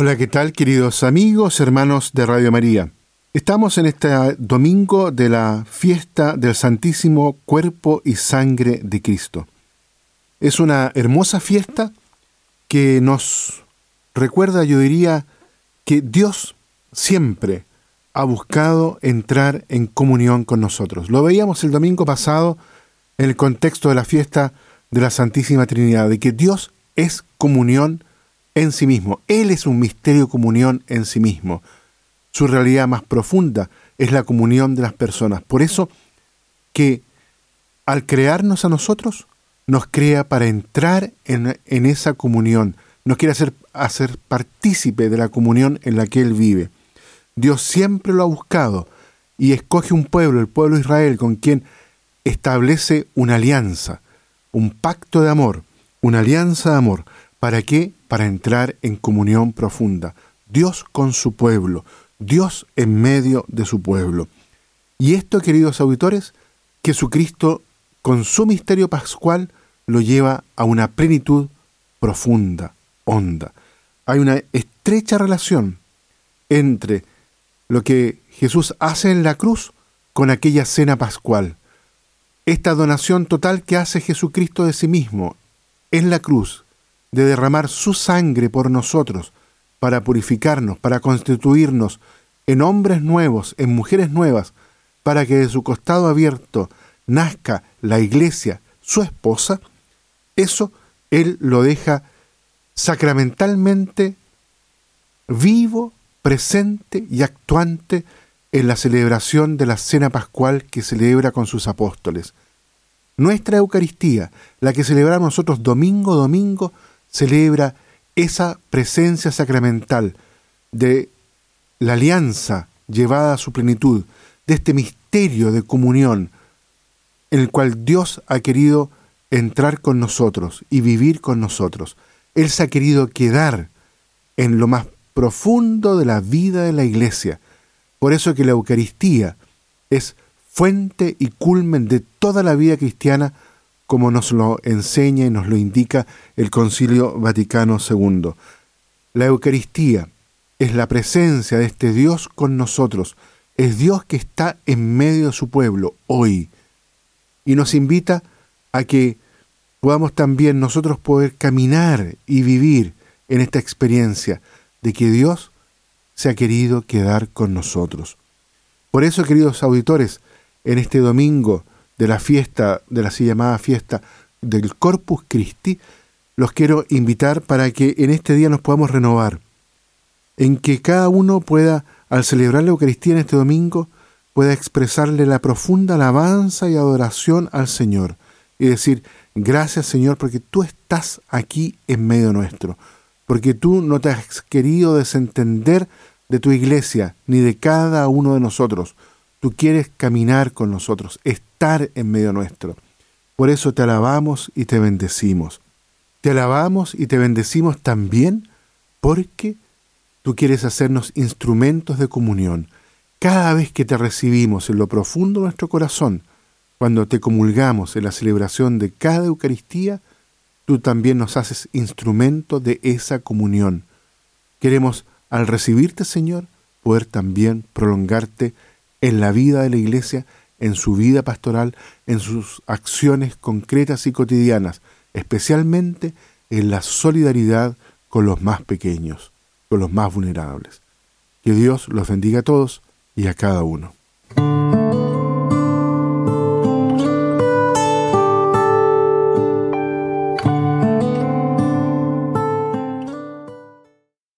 Hola, ¿qué tal queridos amigos, hermanos de Radio María? Estamos en este domingo de la fiesta del Santísimo Cuerpo y Sangre de Cristo. Es una hermosa fiesta que nos recuerda, yo diría, que Dios siempre ha buscado entrar en comunión con nosotros. Lo veíamos el domingo pasado en el contexto de la fiesta de la Santísima Trinidad, de que Dios es comunión en sí mismo. Él es un misterio comunión en sí mismo. Su realidad más profunda es la comunión de las personas. Por eso que al crearnos a nosotros, nos crea para entrar en, en esa comunión, nos quiere hacer, hacer partícipe de la comunión en la que Él vive. Dios siempre lo ha buscado y escoge un pueblo, el pueblo de Israel, con quien establece una alianza, un pacto de amor, una alianza de amor. ¿Para qué? Para entrar en comunión profunda. Dios con su pueblo, Dios en medio de su pueblo. Y esto, queridos auditores, Jesucristo con su misterio pascual lo lleva a una plenitud profunda, honda. Hay una estrecha relación entre lo que Jesús hace en la cruz con aquella cena pascual. Esta donación total que hace Jesucristo de sí mismo en la cruz, de derramar su sangre por nosotros, para purificarnos, para constituirnos en hombres nuevos, en mujeres nuevas, para que de su costado abierto nazca la iglesia, su esposa, eso Él lo deja sacramentalmente vivo presente y actuante en la celebración de la cena pascual que celebra con sus apóstoles. Nuestra Eucaristía, la que celebramos nosotros domingo domingo, celebra esa presencia sacramental de la alianza llevada a su plenitud, de este misterio de comunión en el cual Dios ha querido entrar con nosotros y vivir con nosotros. Él se ha querido quedar en lo más profundo de la vida de la iglesia. Por eso que la Eucaristía es fuente y culmen de toda la vida cristiana, como nos lo enseña y nos lo indica el Concilio Vaticano II. La Eucaristía es la presencia de este Dios con nosotros, es Dios que está en medio de su pueblo hoy y nos invita a que podamos también nosotros poder caminar y vivir en esta experiencia de que Dios se ha querido quedar con nosotros. Por eso, queridos auditores, en este domingo de la fiesta, de la así llamada fiesta del Corpus Christi, los quiero invitar para que en este día nos podamos renovar, en que cada uno pueda, al celebrar la Eucaristía en este domingo, pueda expresarle la profunda alabanza y adoración al Señor y decir, gracias Señor porque tú estás aquí en medio nuestro porque tú no te has querido desentender de tu iglesia ni de cada uno de nosotros. Tú quieres caminar con nosotros, en medio nuestro. Por eso te alabamos y te bendecimos. Te alabamos y te bendecimos también porque tú quieres hacernos instrumentos de comunión. Cada vez que te recibimos en lo profundo de nuestro corazón, cuando te comulgamos en la celebración de cada Eucaristía, tú también nos haces instrumento de esa comunión. Queremos, al recibirte, Señor, poder también prolongarte en la vida de la Iglesia, en su vida pastoral, en sus acciones concretas y cotidianas, especialmente en la solidaridad con los más pequeños, con los más vulnerables. Que Dios los bendiga a todos y a cada uno.